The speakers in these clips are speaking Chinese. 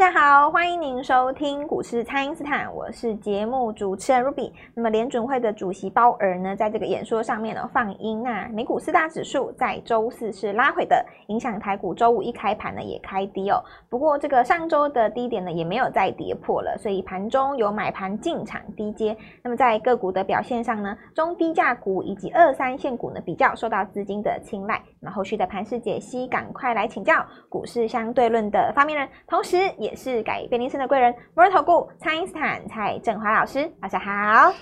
大家好，欢迎您收听股市蔡因斯坦，我是节目主持人 Ruby。那么联准会的主席鲍尔呢，在这个演说上面呢放音，那美股四大指数在周四是拉回的，影响台股周五一开盘呢也开低哦。不过这个上周的低点呢也没有再跌破了，所以盘中有买盘进场低接。那么在个股的表现上呢，中低价股以及二三线股呢比较受到资金的青睐。那后续的盘势解析，赶快来请教股市相对论的发明人，同时也。也是改变人生的贵人，摩尔投顾蔡英斯坦蔡振华老师，大家好，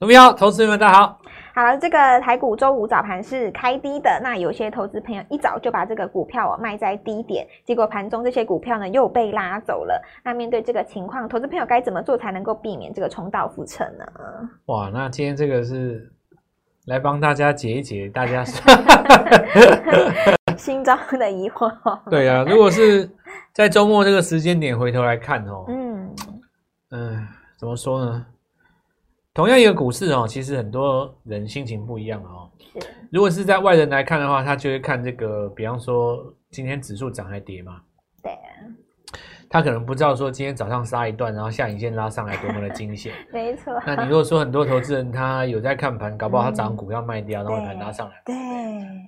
各位好，投资们大家好。好，这个台股周五早盘是开低的，那有些投资朋友一早就把这个股票卖在低点，结果盘中这些股票呢又被拉走了。那面对这个情况，投资朋友该怎么做才能够避免这个重蹈覆辙呢？哇，那今天这个是来帮大家解一解大家 心中的疑惑。对啊，如果是。在周末这个时间点回头来看哦，嗯嗯，怎么说呢？同样一个股市哦，其实很多人心情不一样哦。是，如果是在外人来看的话，他就会看这个，比方说今天指数涨还跌嘛。对。他可能不知道说今天早上杀一段，然后下影线拉上来多么的惊险。没错。那你如果说很多投资人他有在看盘，搞不好他涨股票卖掉，然后盘拉上来。对。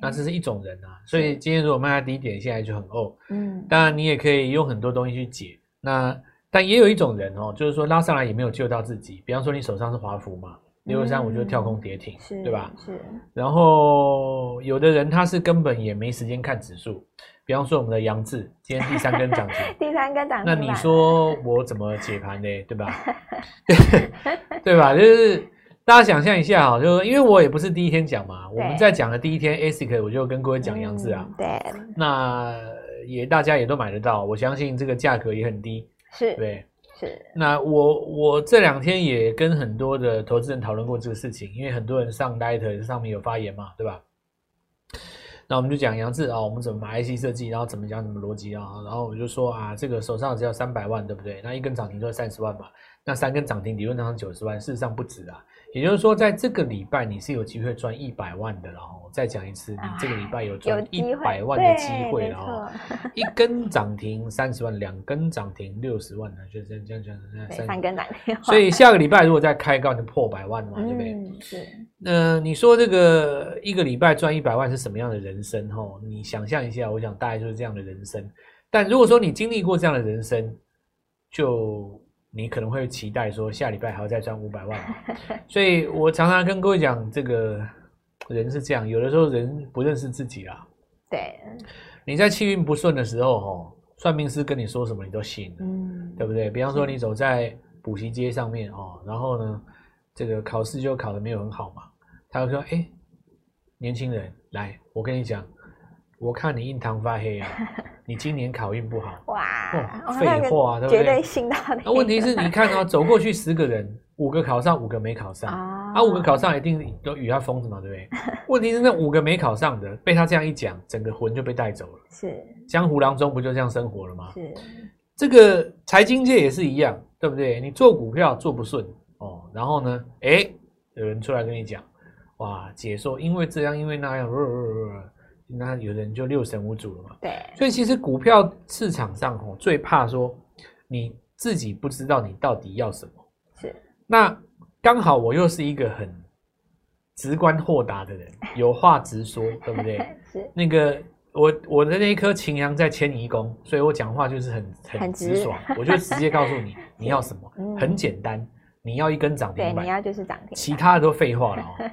那这是一种人啊，所以今天如果卖在低点，现在就很哦。嗯。当然你也可以用很多东西去解。那但也有一种人哦，就是说拉上来也没有救到自己。比方说你手上是华孚嘛，六二三五就跳空跌停，是，对吧？是。然后有的人他是根本也没时间看指数。比方说我们的杨志，今天第三根涨停，第三根涨停，那你说我怎么解盘呢？对吧？对吧？就是大家想象一下哈，就是因为我也不是第一天讲嘛，我们在讲的第一天，ASIC 我就跟各位讲杨志啊，对，那也大家也都买得到，我相信这个价格也很低，是对，是。那我我这两天也跟很多的投资人讨论过这个事情，因为很多人上 Light 上面有发言嘛，对吧？那我们就讲杨志啊，我们怎么买 IC 设计，然后怎么讲什么逻辑啊，然后我就说啊，这个手上只要三百万，对不对？那一根涨停就是三十万嘛，那三根涨停理论上九十万，事实上不止啊。也就是说，在这个礼拜你是有机会赚一百万的，然后再讲一次，你这个礼拜有赚一百万的机会了哦。一根涨停三十万，两根涨停六十万呢，就这样这样这样，三根涨停。所以下个礼拜如果再开高，就破百万嘛，对不对？嗯，是。那你说这个一个礼拜赚一百万是什么样的人生？哈，你想象一下，我想大概就是这样的人生。但如果说你经历过这样的人生，就。你可能会期待说下礼拜还要再赚五百万，所以我常常跟各位讲，这个人是这样，有的时候人不认识自己啦。对，你在气运不顺的时候，哦，算命师跟你说什么你都信，嗯，对不对？比方说你走在补习街上面哦，然后呢，这个考试就考得没有很好嘛，他就说，哎，年轻人，来，我跟你讲。我看你印堂发黑啊！你今年考运不好哇！哦，废话，对不对？绝对信到那。那问题是你看哦，走过去十个人，五个考上，五个没考上啊。啊，五个考上一定都与他疯子嘛，对不对？问题是那五个没考上的，被他这样一讲，整个魂就被带走了。是江湖郎中不就这样生活了吗？是这个财经界也是一样，对不对？你做股票做不顺哦，然后呢，哎，有人出来跟你讲，哇，解说因为这样，因为那样。呃呃呃那有人就六神无主了嘛？对，所以其实股票市场上哦，最怕说你自己不知道你到底要什么。是，那刚好我又是一个很直观豁达的人，有话直说，对不对？是。那个我我的那一颗擎羊在迁移宫，所以我讲话就是很很直爽，直我就直接告诉你 你要什么，嗯、很简单，你要一根涨停板，对，你要就是涨停，其他的都废话了哦。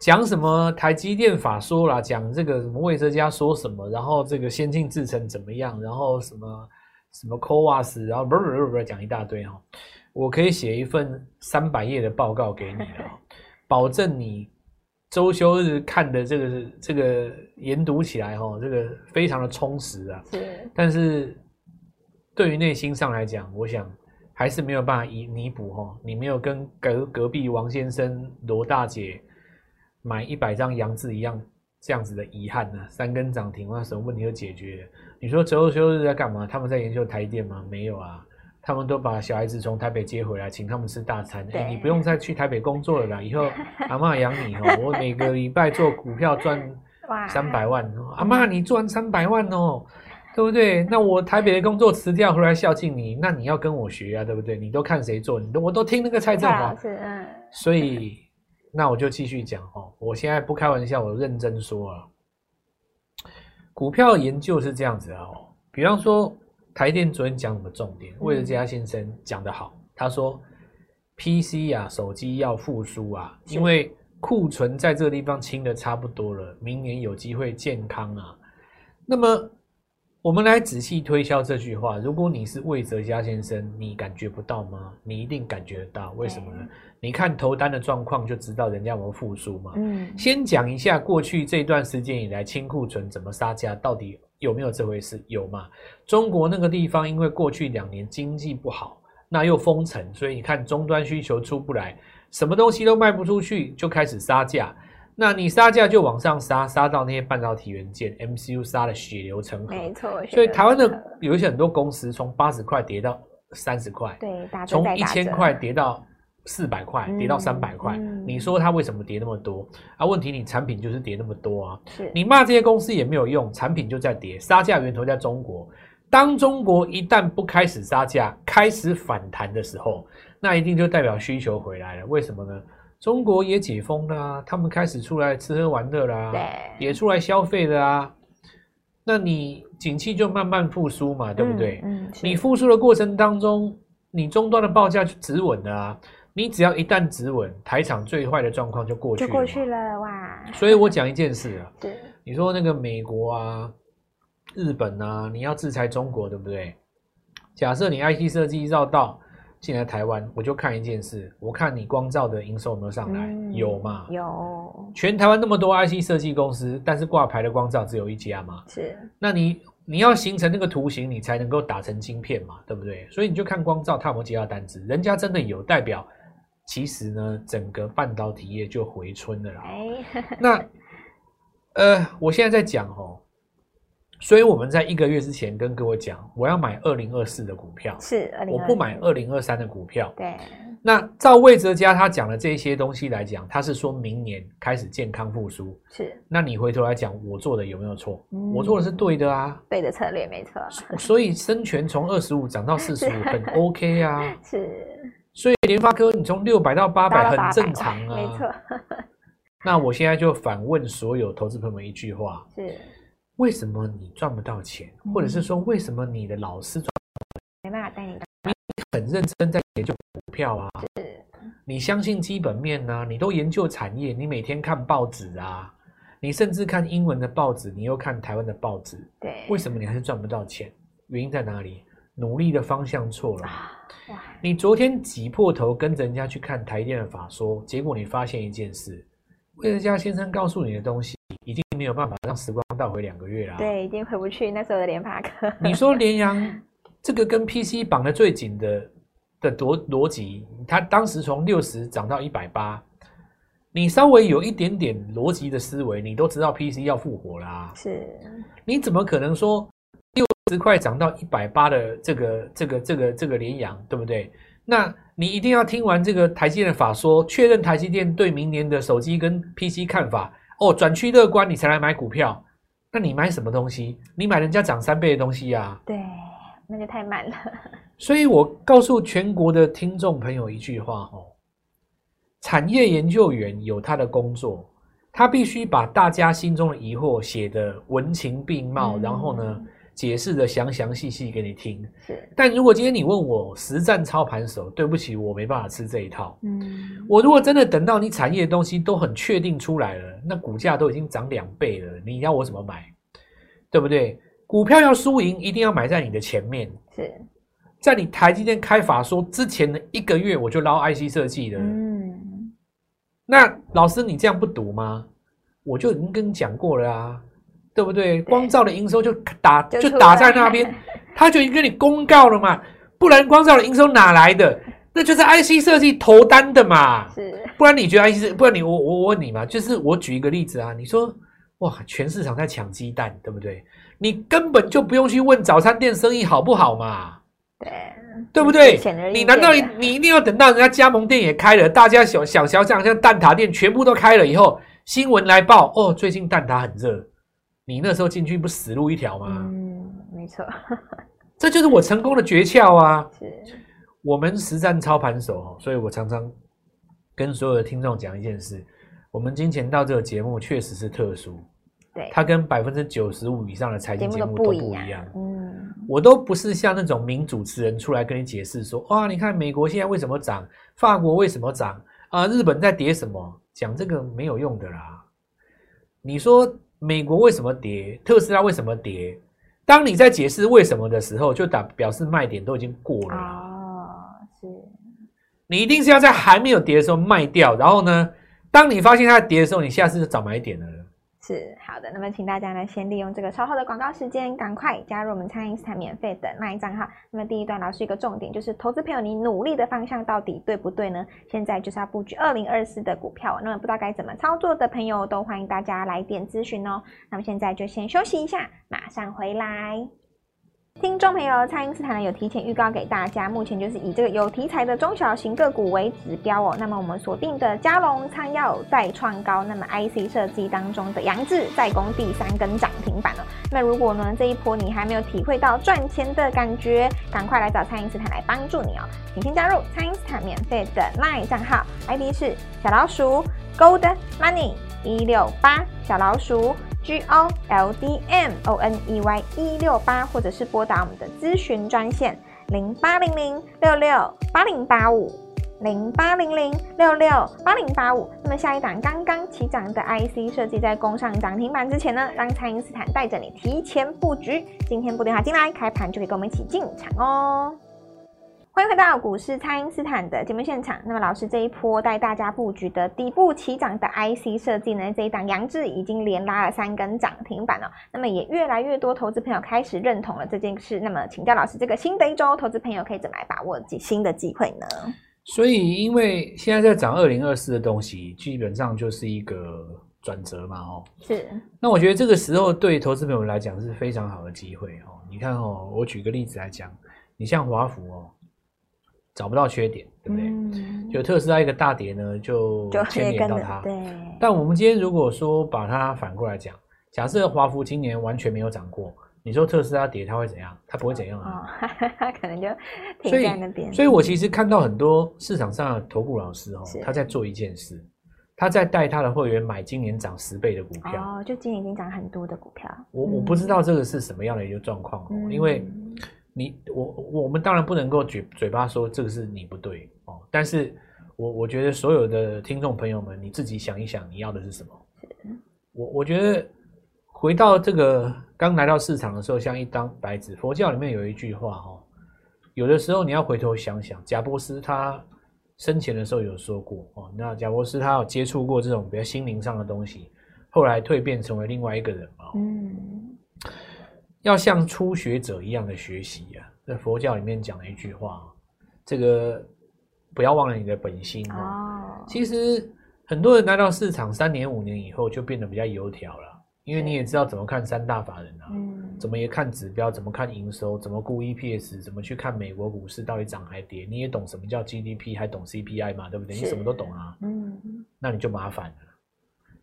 讲什么台积电法说啦，讲这个什么魏哲家说什么，然后这个先进制程怎么样，然后什么什么 CoWAS，然后不是不是不是讲一大堆哈，我可以写一份三百页的报告给你啊，保证你周休日看的这个这个研读起来哈，这个非常的充实啊。是，但是对于内心上来讲，我想还是没有办法弥弥补哈，你没有跟隔隔壁王先生、罗大姐。买一百张杨志一样这样子的遗憾呢、啊？三根涨停，那什么问题都解决了？你说周休日在干嘛？他们在研究台电吗？没有啊，他们都把小孩子从台北接回来，请他们吃大餐。哎，你不用再去台北工作了啦，以后阿妈养你哦。我每个礼拜做股票赚三百万，阿妈你赚三百万哦。对不对？那我台北的工作辞掉回来孝敬你，那你要跟我学啊，对不对？你都看谁做，你都我都听那个蔡政华，嗯。所以那我就继续讲哦，我现在不开玩笑，我认真说啊，股票研究是这样子啊，哦，比方说台电昨天讲什么重点？魏德嘉先生讲得好，他说 PC 啊，手机要复苏啊，因为。库存在这个地方清的差不多了，明年有机会健康啊。那么，我们来仔细推销这句话。如果你是魏哲家先生，你感觉不到吗？你一定感觉得到。为什么呢？你看投单的状况就知道人家有没有复苏嘛。嗯。先讲一下过去这段时间以来清库存怎么杀价，到底有没有这回事？有嘛？中国那个地方因为过去两年经济不好，那又封城，所以你看终端需求出不来。什么东西都卖不出去，就开始杀价。那你杀价就往上杀，杀到那些半导体元件 MCU 杀的血流成河。没错。所以台湾的有一些很多公司从八十块跌到三十块，对，从一千块跌到四百块，跌到三百块。嗯、你说它为什么跌那么多？啊，问题你产品就是跌那么多啊。是。你骂这些公司也没有用，产品就在跌，杀价源头在中国。当中国一旦不开始杀价，开始反弹的时候。那一定就代表需求回来了，为什么呢？中国也解封了啊，他们开始出来吃喝玩乐啦，对，也出来消费了啊。那你景气就慢慢复苏嘛，对不对？嗯，嗯，你复苏的过程当中，你终端的报价就止稳了啊。你只要一旦止稳，台厂最坏的状况就过去了，就过去了哇。所以我讲一件事啊，对，你说那个美国啊、日本啊，你要制裁中国，对不对？假设你 IT 设计绕道。进来台湾，我就看一件事，我看你光照的营收有没有上来？嗯、有嘛？有。全台湾那么多 IC 设计公司，但是挂牌的光照只有一家嘛？是。那你你要形成那个图形，你才能够打成晶片嘛？对不对？所以你就看光照，他有没有接到单子？人家真的有，代表其实呢，整个半导体业就回春了啦。哎、那呃，我现在在讲哦。所以我们在一个月之前跟各位讲，我要买二零二四的股票，是2024，我不买二零二三的股票。对。那照魏哲家他讲的这些东西来讲，他是说明年开始健康复苏。是。那你回头来讲，我做的有没有错？嗯、我做的是对的啊，对的策略没错。所以生权从二十五涨到四十五，很 OK 啊。是。所以联发科你从六百到八百很正常啊，没错。那我现在就反问所有投资朋友们一句话：是。为什么你赚不到钱？或者是说，为什么你的老师赚没办法带你？你很认真在研究股票啊，是你相信基本面呢、啊？你都研究产业，你每天看报纸啊，你甚至看英文的报纸，你又看台湾的报纸，对，为什么你还是赚不到钱？原因在哪里？努力的方向错了。你昨天挤破头跟着人家去看台电的法说，结果你发现一件事，魏哲家先生告诉你的东西。已经没有办法让时光倒回两个月啦。对，已经回不去那时候的联发科。你说联阳这个跟 PC 绑得最紧的的逻逻辑，它当时从六十涨到一百八，你稍微有一点点逻辑的思维，你都知道 PC 要复活啦。是，你怎么可能说六十块涨到一百八的这个这个这个这个联阳，对不对？那你一定要听完这个台积电的法说，确认台积电对明年的手机跟 PC 看法。哦，转趋乐观，你才来买股票，那你买什么东西？你买人家涨三倍的东西呀、啊？对，那就太慢了。所以我告诉全国的听众朋友一句话哦，产业研究员有他的工作，他必须把大家心中的疑惑写得文情并茂，嗯、然后呢，解释的详详细细给你听，是。但如果今天你问我实战操盘手，对不起，我没办法吃这一套。嗯，我如果真的等到你产业的东西都很确定出来了，那股价都已经涨两倍了，你要我怎么买？对不对？股票要输赢，一定要买在你的前面。是，在你台积电开法说之前的一个月，我就捞 IC 设计了。嗯，那老师你这样不赌吗？我就已经跟你讲过了啊。对不对？光照的营收就打就打在那边，他就已经跟你公告了嘛。不然光照的营收哪来的？那就是 IC 设计投单的嘛。是，不然你觉得 IC 设？不然你我我我问你嘛，就是我举一个例子啊。你说哇，全市场在抢鸡蛋，对不对？你根本就不用去问早餐店生意好不好嘛。对，对不对？你难道你你一定要等到人家加盟店也开了，大家想想想像像蛋挞店全部都开了以后，新闻来报哦，最近蛋挞很热。你那时候进去不死路一条吗？嗯，没错，这就是我成功的诀窍啊！是，我们实战操盘手，所以我常常跟所有的听众讲一件事：我们金钱到这个节目确实是特殊，对，它跟百分之九十五以上的财经节目都不一样。嗯，我都不是像那种名主持人出来跟你解释说，哇，你看美国现在为什么涨，法国为什么涨啊，日本在跌什么？讲这个没有用的啦。你说美国为什么跌？特斯拉为什么跌？当你在解释为什么的时候，就打表示卖点都已经过了。啊，是。你一定是要在还没有跌的时候卖掉，然后呢，当你发现它跌的时候，你下次就找买点了。是好的，那么请大家呢，先利用这个稍后的广告时间，赶快加入我们餐饮斯坦免费的 LINE 账号。那么第一段老师一个重点就是，投资朋友你努力的方向到底对不对呢？现在就是要布局二零二四的股票，那么不知道该怎么操作的朋友，都欢迎大家来电咨询哦。那么现在就先休息一下，马上回来。听众朋友，蔡因斯坦有提前预告给大家，目前就是以这个有题材的中小型个股为指标哦。那么我们锁定的佳龙餐药再创高，那么 IC 设计当中的杨志再攻第三根涨停板了。那如果呢这一波你还没有体会到赚钱的感觉，赶快来找蔡因斯坦来帮助你哦。请先加入蔡因斯坦免费的 LINE 账号，ID 是小老鼠 Gold Money 一六八小老鼠。G O L D M O N E Y 一六八，或者是拨打我们的咨询专线零八零零六六八零八五零八零零六六八零八五。那么下一档刚刚起涨的 IC 设计，在攻上涨停板之前呢，让蔡因斯坦带着你提前布局。今天拨电话进来，开盘就可以跟我们一起进场哦。欢迎回到股市，蔡因斯坦的节目现场。那么，老师这一波带大家布局的底部起涨的 IC 设计呢，这一档杨志已经连拉了三根涨停板了。那么，也越来越多投资朋友开始认同了这件事。那么，请教老师，这个新的一周，投资朋友可以怎么来把握新的机会呢？所以，因为现在在涨二零二四的东西，基本上就是一个转折嘛，哦，是。那我觉得这个时候对投资朋友来讲是非常好的机会哦。你看哦，我举个例子来讲，你像华孚哦。找不到缺点，对不对？嗯、就特斯拉一个大跌呢，就牵连到它。对。但我们今天如果说把它反过来讲，假设华孚今年完全没有涨过，你说特斯拉跌，它会怎样？它不会怎样啊？可能就停在那边。所以我其实看到很多市场上的投顾老师哦，他在做一件事，他在带他的会员买今年涨十倍的股票。哦，就今年已经涨很多的股票。我我不知道这个是什么样的一个状况哦，嗯、因为。你我我们当然不能够嘴嘴巴说这个是你不对哦，但是我我觉得所有的听众朋友们，你自己想一想，你要的是什么？我我觉得回到这个刚来到市场的时候，像一张白纸。佛教里面有一句话哦，有的时候你要回头想想，贾波斯他生前的时候有说过哦，那贾波斯他有接触过这种比较心灵上的东西，后来蜕变成为另外一个人哦。嗯。要像初学者一样的学习啊，在佛教里面讲了一句话，这个不要忘了你的本心哦。其实很多人来到市场三年五年以后就变得比较油条了，因为你也知道怎么看三大法人啊，怎么也看指标，怎么看营收，怎么估 EPS，怎么去看美国股市到底涨还跌，你也懂什么叫 GDP，还懂 CPI 嘛，对不对？你什么都懂啊，嗯，那你就麻烦了。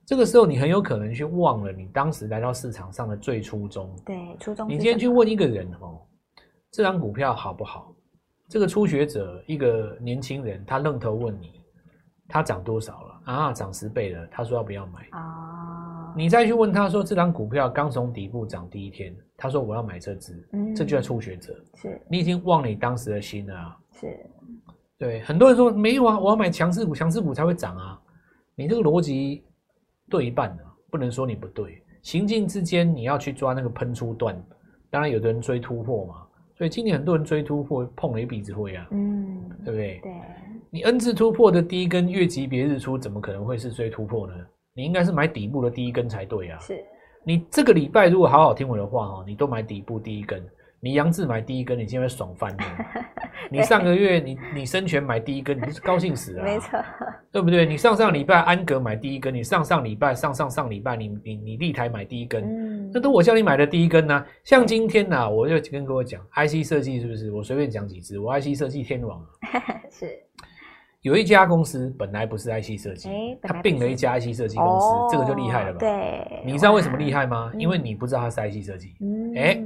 这个时候，你很有可能去忘了你当时来到市场上的最初衷。对，初衷。你今天去问一个人哦，这张股票好不好？这个初学者，一个年轻人，他愣头问你，他涨多少了？啊，涨十倍了。他说要不要买？啊。你再去问他说，这张股票刚从底部涨第一天，他说我要买这只。嗯。这就叫初学者。是。你已经忘了你当时的心了啊。是。对，很多人说没有啊，我要买强势股，强势股才会涨啊。你这个逻辑。对一半的，不能说你不对。行进之间，你要去抓那个喷出段。当然，有的人追突破嘛，所以今年很多人追突破，碰了一鼻子灰啊。嗯，对不对？对。你 N 字突破的第一根月级别日出，怎么可能会是追突破呢？你应该是买底部的第一根才对啊。是。你这个礼拜如果好好听我的话哈，你都买底部第一根。你杨志买第一根，你今天会爽翻了。你上个月你你生全买第一根，你是高兴死了，没错，对不对？你上上礼拜安格买第一根，你上上礼拜上上上礼拜你你你立台买第一根，嗯，那都我叫你买的第一根呢、啊。像今天呢、啊，我就跟各位讲，IC 设计是不是？我随便讲几支，我 IC 设计天王 是，有一家公司本来不是 IC 设计，它并了一家 IC 设计公司，哦、这个就厉害了吧？对，你知道为什么厉害吗？因为你不知道它是 IC 设计，哎。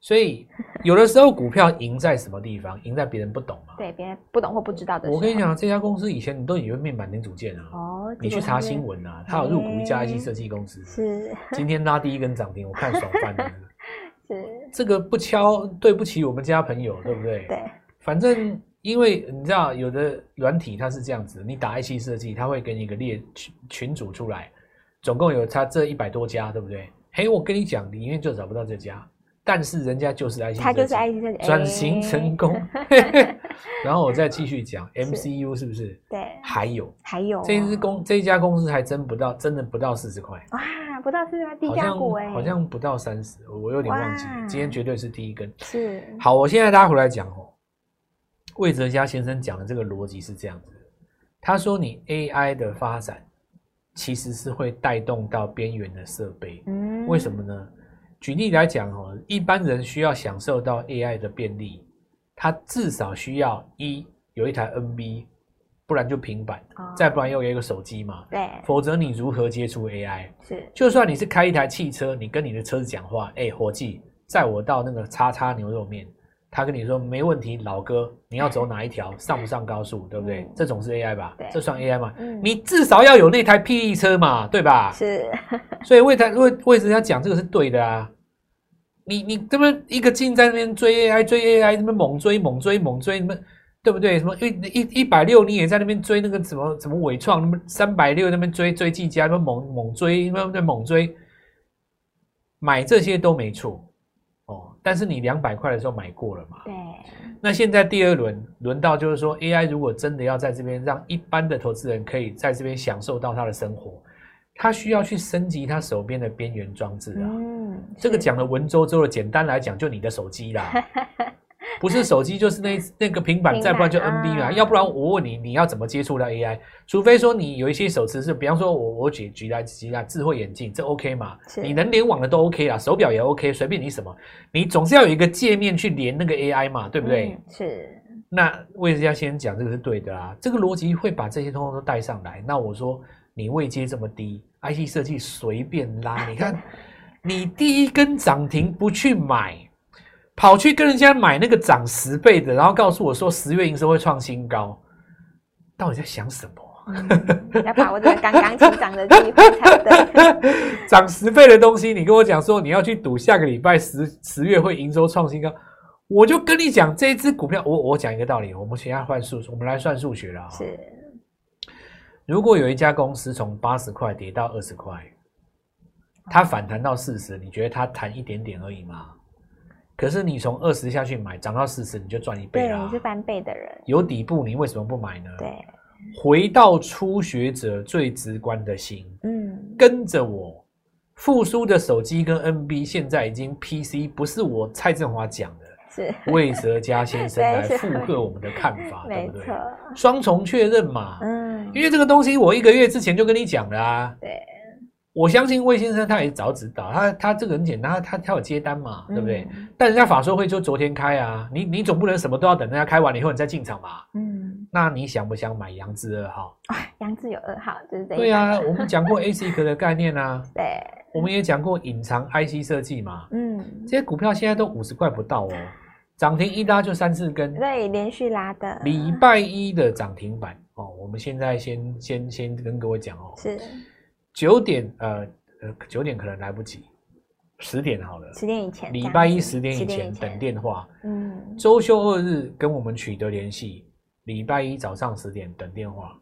所以有的时候股票赢在什么地方？赢在别人不懂嘛？对，别人不懂或不知道的。我跟你讲，这家公司以前你都以为面板零组件啊。哦。你去查新闻啊，它有入股一家 IC 设计公司。是。今天拉第一根涨停，我看爽翻了。是。这个不敲，对不起我们家朋友，对不对？对。反正因为你知道，有的软体它是这样子，你打 IC 设计，它会给你一个列群群组出来，总共有它这一百多家，对不对？嘿，我跟你讲，里面就找不到这家。但是人家就是计转型成功。欸、然后我再继续讲 MCU 是不是？对，还有还有这支公这一家公司还真不到，真的不到四十块哇，不到四十块，低价股哎，好像不到三十，我有点忘记。今天绝对是第一根。是好，我现在大家回来讲哦。魏哲家先生讲的这个逻辑是这样子，他说你 AI 的发展其实是会带动到边缘的设备，嗯，为什么呢？举例来讲哦，一般人需要享受到 AI 的便利，他至少需要一有一台 NB，不然就平板，哦、再不然又有一个手机嘛。对，否则你如何接触 AI？是，就算你是开一台汽车，你跟你的车子讲话，哎，伙计，载我到那个叉叉牛肉面，他跟你说没问题，老哥，你要走哪一条，上不上高速，对不对？嗯、这种是 AI 吧？这算 AI 吗？嗯、你至少要有那台霹雳车嘛，对吧？是。所以为他为为什么要讲这个是对的啊？你你这么一个劲在那边追 AI 追 AI，什么猛追猛追猛追，什么对不对？什么一一一百六你也在那边追那个什么什么伟创，那么三百六那边追追技嘉，那么猛猛追，那么在猛追，买这些都没错哦。但是你两百块的时候买过了嘛？对。那现在第二轮轮到就是说 AI 如果真的要在这边让一般的投资人可以在这边享受到他的生活。他需要去升级他手边的边缘装置啊，嗯，这个讲的文绉绉的，简单来讲就你的手机啦，不是手机就是那那个平板，再不然就 NB 嘛，要不然我问你，你要怎么接触到 AI？除非说你有一些手持是，比方说我我举举来举来智慧眼镜，这 OK 嘛？你能联网的都 OK 啦，手表也 OK，随便你什么，你总是要有一个界面去连那个 AI 嘛，对不对？是。那为什么要先讲这个是对的啊？这个逻辑会把这些通通都带上来。那我说你位阶这么低。IC 设计随便拉，你看，你第一根涨停不去买，跑去跟人家买那个涨十倍的，然后告诉我说十月营收会创新高，到底在想什么？嗯、要把握这个刚刚起涨的机会才对。涨十倍的东西，你跟我讲说你要去赌下个礼拜十十月会营收创新高，我就跟你讲这一只股票，我我讲一个道理，我们现在换数，我们来算数学了啊。是。如果有一家公司从八十块跌到二十块，它反弹到四十，你觉得它弹一点点而已吗？可是你从二十下去买，涨到四十，你就赚一倍了。对，你是翻倍的人。有底部，你为什么不买呢？对，回到初学者最直观的心，嗯，跟着我，复苏的手机跟 NB 现在已经 PC，不是我蔡振华讲的。是魏哲家先生 来附和我们的看法，对不对？双重确认嘛，嗯，因为这个东西我一个月之前就跟你讲了啊。对，我相信魏先生他也早知道，他他这个很简单，他他他有接单嘛，对不对？但人家法说会就昨天开啊，你你总不能什么都要等人家开完了以后你再进场吧？嗯，那你想不想买扬智二号？啊，扬智有二号，就是这样。对啊，我们讲过 ASIC 的概念啊，对，我们也讲过隐藏 IC 设计嘛，嗯，这些股票现在都五十块不到哦。涨停一拉就三四根，对，连续拉的。礼拜一的涨停板哦，我们现在先先先跟各位讲哦，是九点呃呃九点可能来不及，十点好了，十点以前，礼拜一十点以前等电话，嗯，周休二日跟我们取得联系，礼拜一早上十点等电话。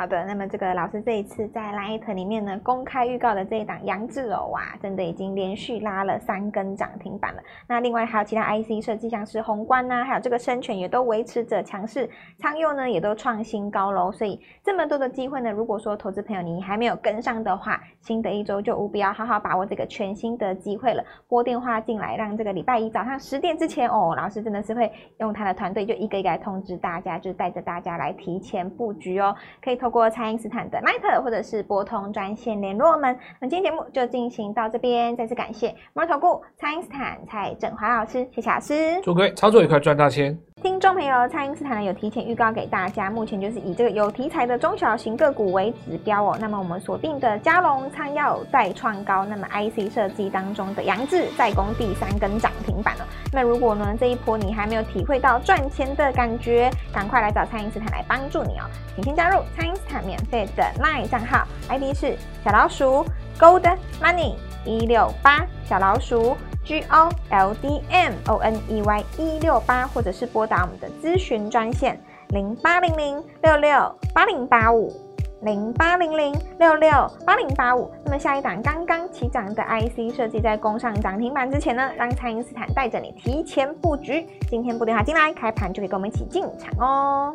好的，那么这个老师这一次在 Light 里面呢，公开预告的这一档杨智哦，哇，真的已经连续拉了三根涨停板了。那另外还有其他 IC 设计，像是宏观呐、还有这个生全也都维持着强势，仓佑呢也都创新高喽。所以这么多的机会呢，如果说投资朋友你还没有跟上的话，新的一周就务必要好好把握这个全新的机会了。拨电话进来，让这个礼拜一早上十点之前哦，老师真的是会用他的团队就一个一个来通知大家，就带着大家来提前布局哦，可以投透过蔡因斯坦的 Line 或者是拨通专线联络我们。那今天节目就进行到这边，再次感谢摩尔投顾蔡因斯坦蔡振华老师，谢谢老师，祝各位操作愉快，赚大钱。听众朋友，蔡因斯坦呢有提前预告给大家，目前就是以这个有题材的中小型个股为指标哦。那么我们锁定的佳龙餐药再创高，那么 IC 设计当中的杨志再攻第三根涨停板了。那如果呢这一波你还没有体会到赚钱的感觉，赶快来找蔡因斯坦来帮助你哦。请先加入蔡因斯坦免费的 LINE 账号，ID 是小老鼠 Gold Money 一六八小老鼠。G O L D M O N E Y 一六八，或者是拨打我们的咨询专线零八零零六六八零八五零八零零六六八零八五。那么下一档刚刚起涨的 IC 设计，在攻上涨停板之前呢，让蔡因斯坦带着你提前布局。今天拨电话进来，开盘就可以跟我们一起进场哦。